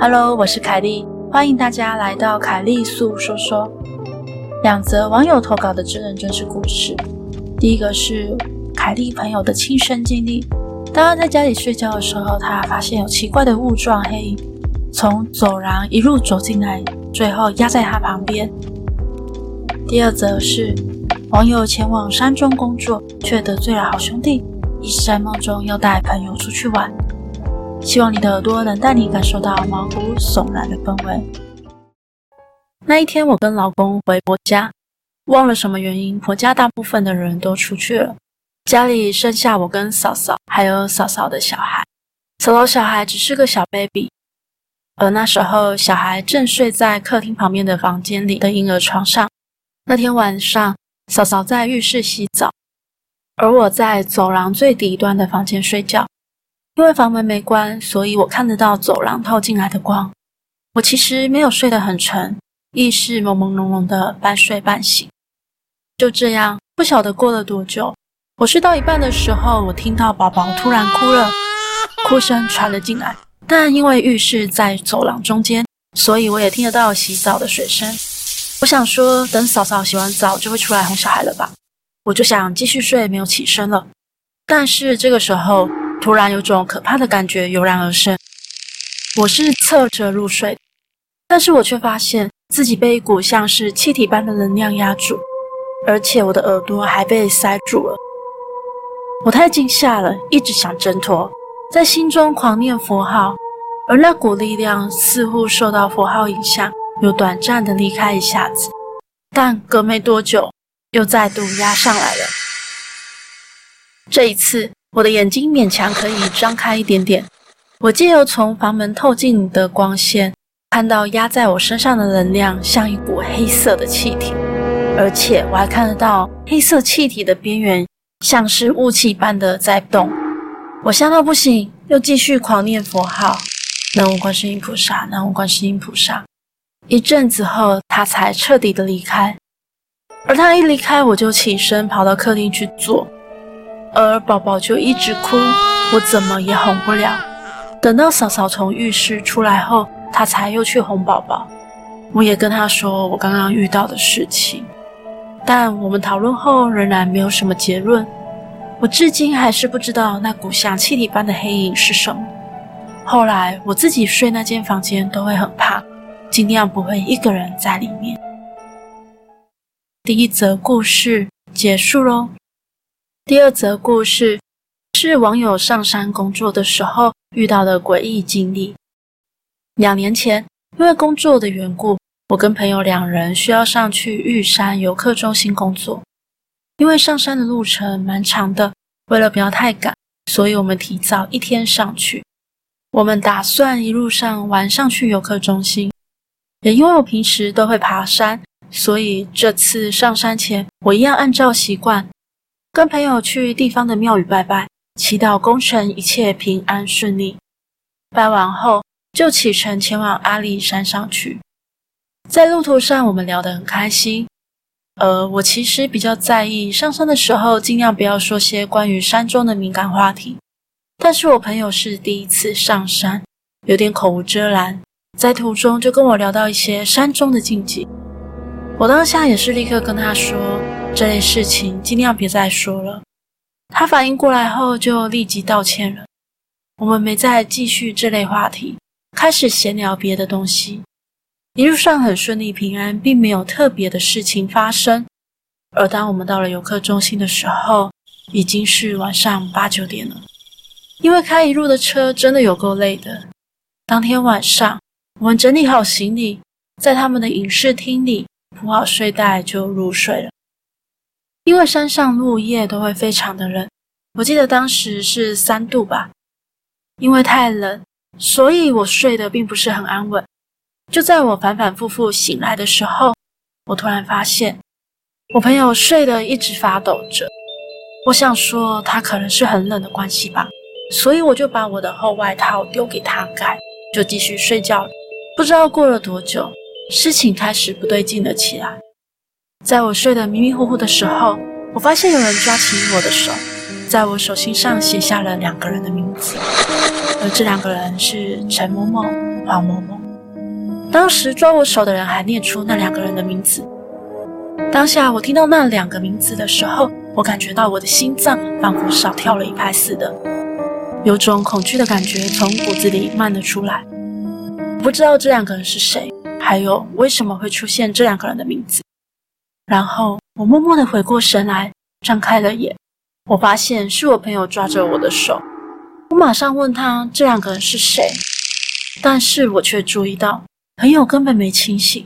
Hello，我是凯莉，欢迎大家来到凯莉粟说说。两则网友投稿的真人真事故事。第一个是凯莉朋友的亲身经历，当他在家里睡觉的时候，他发现有奇怪的雾状黑影从走廊一路走进来，最后压在他旁边。第二则是网友前往山中工作，却得罪了好兄弟，一直在梦中要带朋友出去玩。希望你的耳朵能带你感受到毛骨悚然的氛围。那一天，我跟老公回婆家，忘了什么原因，婆家大部分的人都出去了，家里剩下我跟嫂嫂，还有嫂嫂的小孩。嫂嫂小孩只是个小 baby，而那时候小孩正睡在客厅旁边的房间里的婴儿床上。那天晚上，嫂嫂在浴室洗澡，而我在走廊最底端的房间睡觉。因为房门没关，所以我看得到走廊透进来的光。我其实没有睡得很沉，意识朦朦胧胧的半睡半醒。就这样，不晓得过了多久，我睡到一半的时候，我听到宝宝突然哭了，哭声传了进来。但因为浴室在走廊中间，所以我也听得到洗澡的水声。我想说，等嫂嫂洗完澡就会出来哄小孩了吧？我就想继续睡，没有起身了。但是这个时候。突然有种可怕的感觉油然而生，我是侧着入睡，但是我却发现自己被一股像是气体般的能量压住，而且我的耳朵还被塞住了。我太惊吓了，一直想挣脱，在心中狂念佛号，而那股力量似乎受到佛号影响，有短暂的离开一下子，但隔没多久又再度压上来了。这一次。我的眼睛勉强可以张开一点点，我借由从房门透进的光线，看到压在我身上的能量像一股黑色的气体，而且我还看得到黑色气体的边缘像是雾气般的在动。我吓到不行，又继续狂念佛号：南无观世音菩萨，南无观世音菩萨。一阵子后，他才彻底的离开，而他一离开，我就起身跑到客厅去坐。而宝宝就一直哭，我怎么也哄不了。等到嫂嫂从浴室出来后，她才又去哄宝宝。我也跟她说我刚刚遇到的事情，但我们讨论后仍然没有什么结论。我至今还是不知道那股像气体般的黑影是什么。后来我自己睡那间房间都会很怕，尽量不会一个人在里面。第一则故事结束喽。第二则故事是网友上山工作的时候遇到的诡异经历。两年前，因为工作的缘故，我跟朋友两人需要上去玉山游客中心工作。因为上山的路程蛮长的，为了不要太赶，所以我们提早一天上去。我们打算一路上玩上去游客中心。也因为我平时都会爬山，所以这次上山前，我一样按照习惯。跟朋友去地方的庙宇拜拜，祈祷工程一切平安顺利。拜完后就启程前往阿里山上去。在路途上，我们聊得很开心。而我其实比较在意上山的时候，尽量不要说些关于山中的敏感话题。但是我朋友是第一次上山，有点口无遮拦，在途中就跟我聊到一些山中的禁忌。我当下也是立刻跟他说。这类事情尽量别再说了。他反应过来后就立即道歉了。我们没再继续这类话题，开始闲聊别的东西。一路上很顺利平安，并没有特别的事情发生。而当我们到了游客中心的时候，已经是晚上八九点了。因为开一路的车真的有够累的。当天晚上，我们整理好行李，在他们的影视厅里铺好睡袋就入睡了。因为山上入夜都会非常的冷，我记得当时是三度吧。因为太冷，所以我睡得并不是很安稳。就在我反反复复醒来的时候，我突然发现我朋友睡得一直发抖着。我想说他可能是很冷的关系吧，所以我就把我的厚外套丢给他盖，就继续睡觉。不知道过了多久，事情开始不对劲了起来。在我睡得迷迷糊糊的时候，我发现有人抓起我的手，在我手心上写下了两个人的名字，而这两个人是陈某某黄某某。当时抓我手的人还念出那两个人的名字。当下我听到那两个名字的时候，我感觉到我的心脏仿佛少跳了一拍似的，有种恐惧的感觉从骨子里漫了出来。不知道这两个人是谁，还有为什么会出现这两个人的名字。然后我默默地回过神来，张开了眼，我发现是我朋友抓着我的手。我马上问他这两个人是谁，但是我却注意到朋友根本没清醒，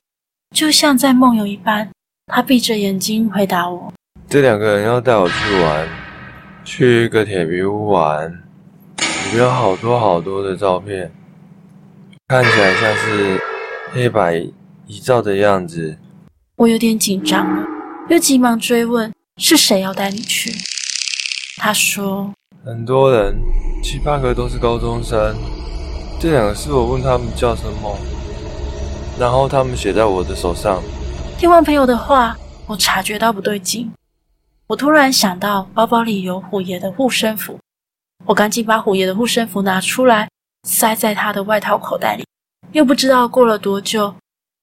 就像在梦游一般。他闭着眼睛回答我：“这两个人要带我去玩，去一个铁皮屋玩，里面有好多好多的照片，看起来像是黑白遗照的样子。”我有点紧张了，又急忙追问：“是谁要带你去？”他说：“很多人。”七八个都是高中生，这两个是我问他们叫什么，然后他们写在我的手上。听完朋友的话，我察觉到不对劲，我突然想到包包里有虎爷的护身符，我赶紧把虎爷的护身符拿出来，塞在他的外套口袋里。又不知道过了多久，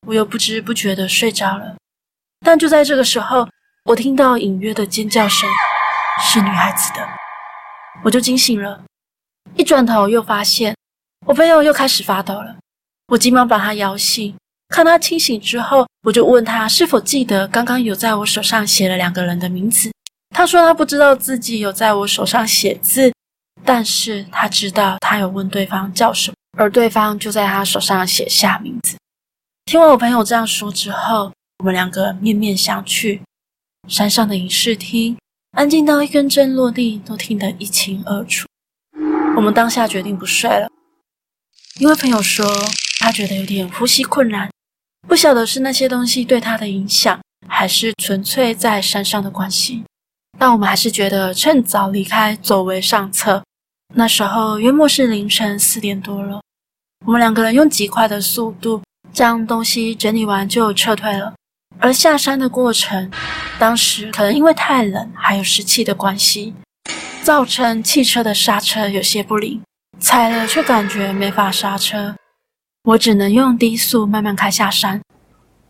我又不知不觉的睡着了。但就在这个时候，我听到隐约的尖叫声，是女孩子的，我就惊醒了。一转头，又发现我朋友又开始发抖了。我急忙把他摇醒，看他清醒之后，我就问他是否记得刚刚有在我手上写了两个人的名字。他说他不知道自己有在我手上写字，但是他知道他有问对方叫什么，而对方就在他手上写下名字。听完我朋友这样说之后，我们两个面面相觑。山上的影视厅安静到一根针落地都听得一清二楚。我们当下决定不睡了，因为朋友说他觉得有点呼吸困难，不晓得是那些东西对他的影响，还是纯粹在山上的关系。但我们还是觉得趁早离开走为上策。那时候约莫是凌晨四点多了，我们两个人用极快的速度将东西整理完就撤退了。而下山的过程，当时可能因为太冷，还有湿气的关系。造成汽车的刹车有些不灵，踩了却感觉没法刹车，我只能用低速慢慢开下山。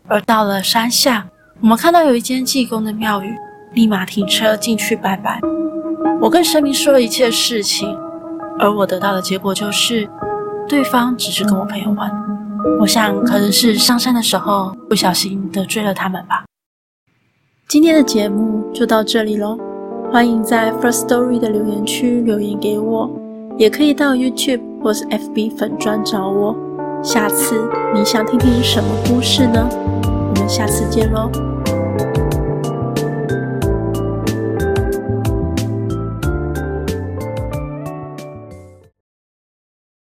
而到了山下，我们看到有一间济公的庙宇，立马停车进去拜拜。我跟神明说了一切事情，而我得到的结果就是，对方只是跟我朋友玩。我想可能是上山的时候不小心得罪了他们吧。今天的节目就到这里喽。欢迎在 First Story 的留言区留言给我，也可以到 YouTube 或是 FB 粉专找我。下次你想听听什么故事呢？我们下次见喽。